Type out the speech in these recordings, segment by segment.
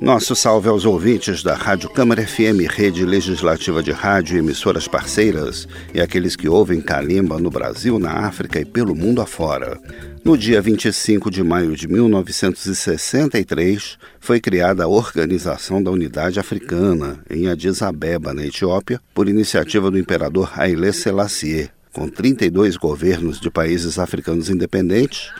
Nosso salve aos ouvintes da Rádio Câmara FM, rede legislativa de rádio e emissoras parceiras, e aqueles que ouvem Kalimba no Brasil, na África e pelo mundo afora. No dia 25 de maio de 1963, foi criada a Organização da Unidade Africana, em Addis Abeba, na Etiópia, por iniciativa do imperador Haile Selassie, com 32 governos de países africanos independentes,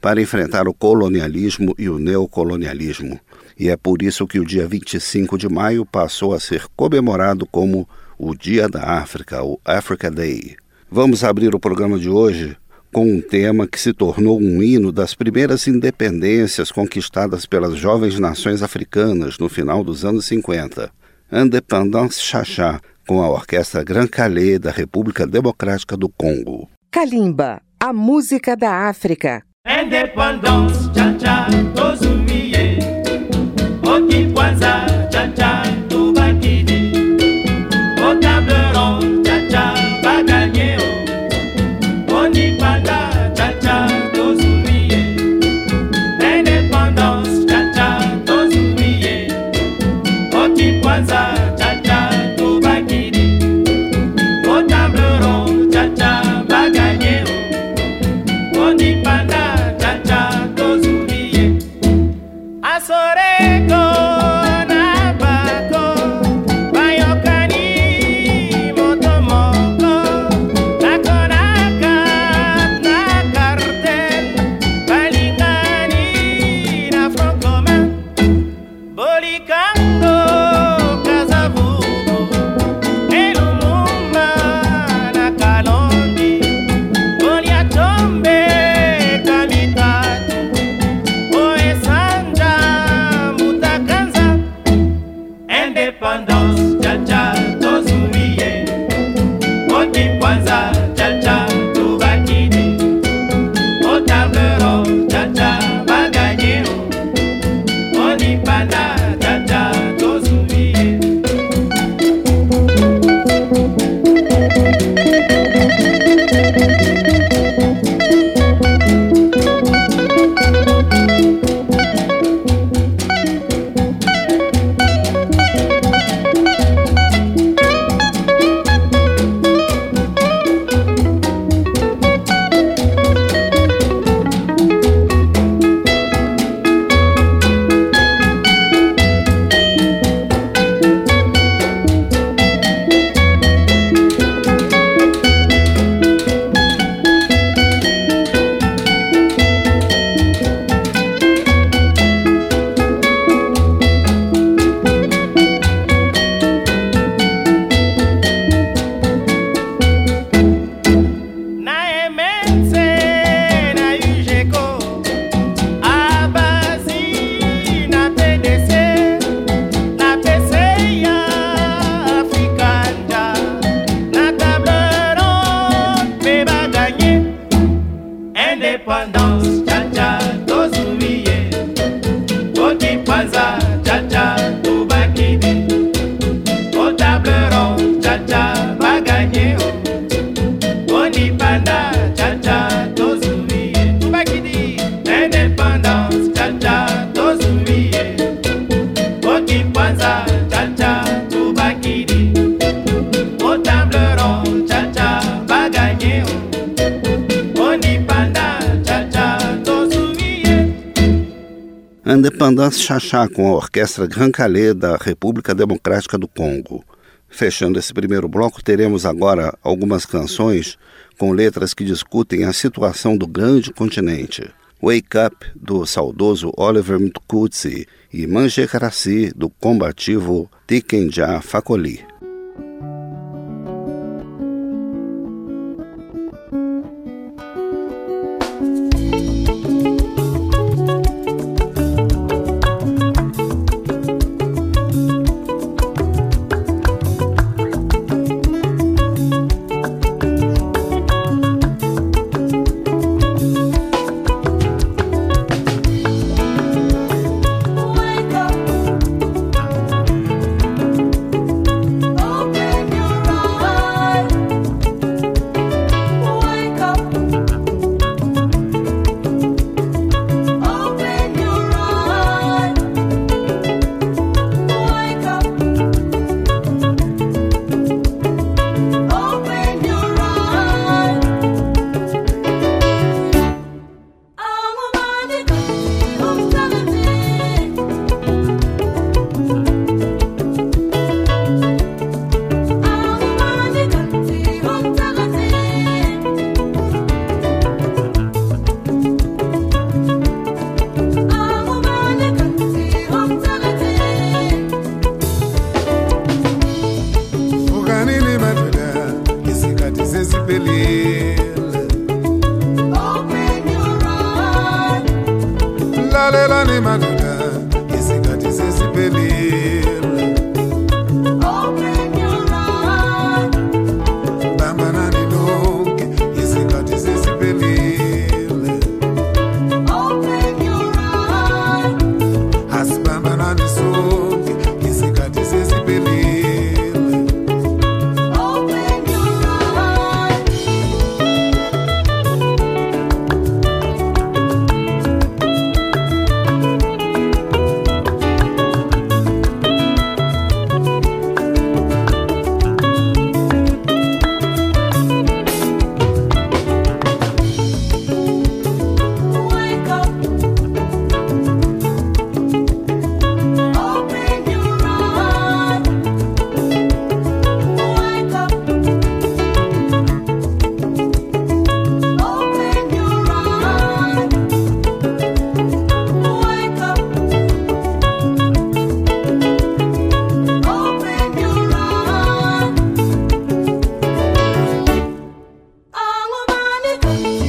para enfrentar o colonialismo e o neocolonialismo e é por isso que o dia 25 de maio passou a ser comemorado como o Dia da África, o Africa Day. Vamos abrir o programa de hoje com um tema que se tornou um hino das primeiras independências conquistadas pelas jovens nações africanas no final dos anos 50. Independence Xaxá, com a Orquestra Grand Calais da República Democrática do Congo. Kalimba, a música da África. Independence, cha Mboki kwanza. Independance Chachá com a Orquestra Grand Calais da República Democrática do Congo. Fechando esse primeiro bloco, teremos agora algumas canções com letras que discutem a situação do grande continente. Wake Up, do saudoso Oliver Mtukudzi, e Manjekarasi, do combativo Tikenja Fakoli. Bye.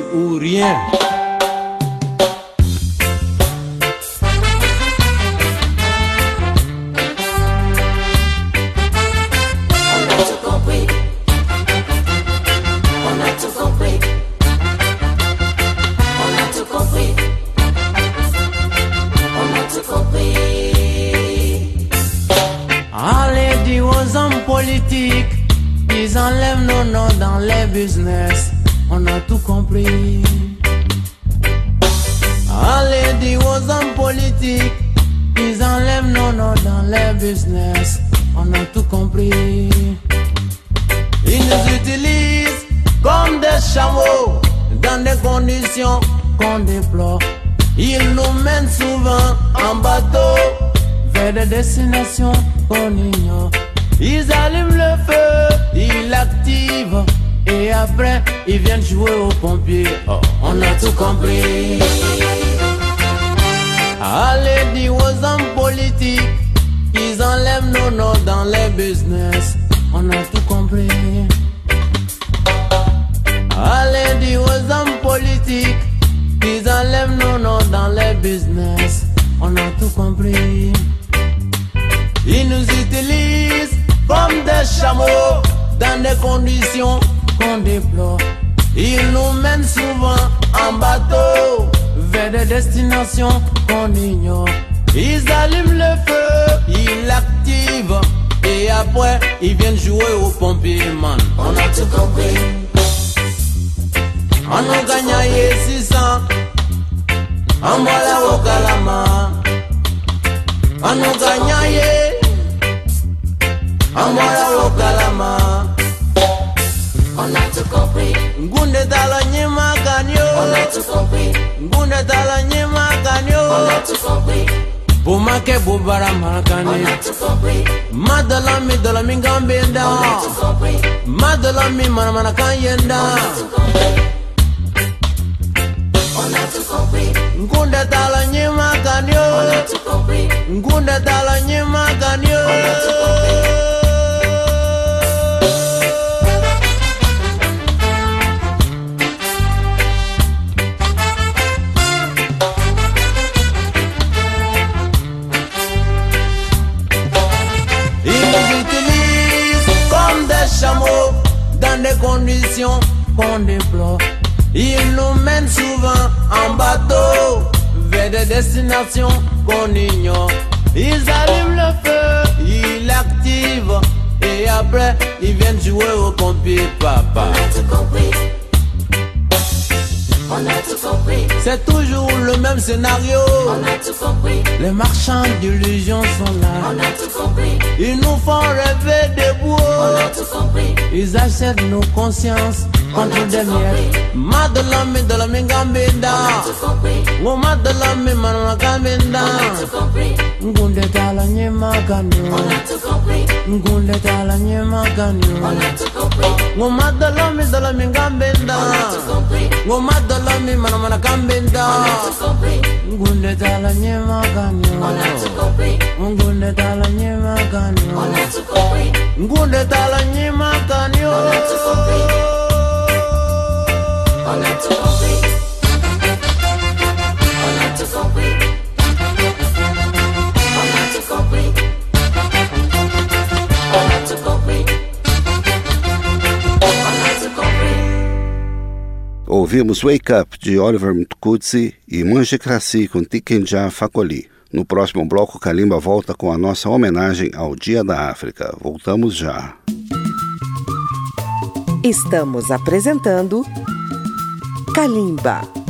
Oriente. Ils enlèvent nos noms dans les business. On a tout compris. Ils nous utilisent comme des chameaux dans des conditions qu'on déplore. Ils nous mènent souvent en bateau vers des destinations qu'on ignore. Ils allument le feu, ils l'activent et après ils viennent jouer aux pompiers. Oh, on a tout compris. Allez dire aux hommes politiques qu'ils enlèvent nos noms dans les business. On a tout compris. Allez dire aux hommes politiques qu'ils enlèvent nos noms dans les business. On a tout compris. Ils nous utilisent comme des chameaux dans des conditions qu'on déplore. Ils nous mènent souvent en bateau des destinations qu'on ignore. Ils allument le feu, ils l'activent. Et après, ils viennent jouer au pompier, man. On a tout compris. On a gagné 600. On va la au calama. On a gagné. On va la au calama. bunda tala nyemakani oh. bomakɛ bo baara marakani ma dala min dala min kan be da ma dala min manamanakan ye da nkunda tala nyemakani oh. nkunda tala nyemakani oh. Après ils viennent jouer au pompier papa. On a tout compris. C'est toujours le même scénario. On a tout compris. Les marchands d'illusions sont là. On a tout compris. Ils nous font rêver debout. On a tout compris. Ils achètent nos consciences Madala me dala me gambenda Ngo madala me manana gambenda Ngunde tala nye maganyo Ngunde tala nye maganyo Ngo madala me dala me gambenda Ngo madala me to complete. Ngunde tala nye maganyo Ngunde tala nye maganyo Ngunde tala nye complete. Ouvimos Wake Up de Oliver Mtukudzi e Manje Krasi com Tikenja Fakoli. No próximo bloco, Kalimba volta com a nossa homenagem ao Dia da África. Voltamos já. Estamos apresentando Kalimba.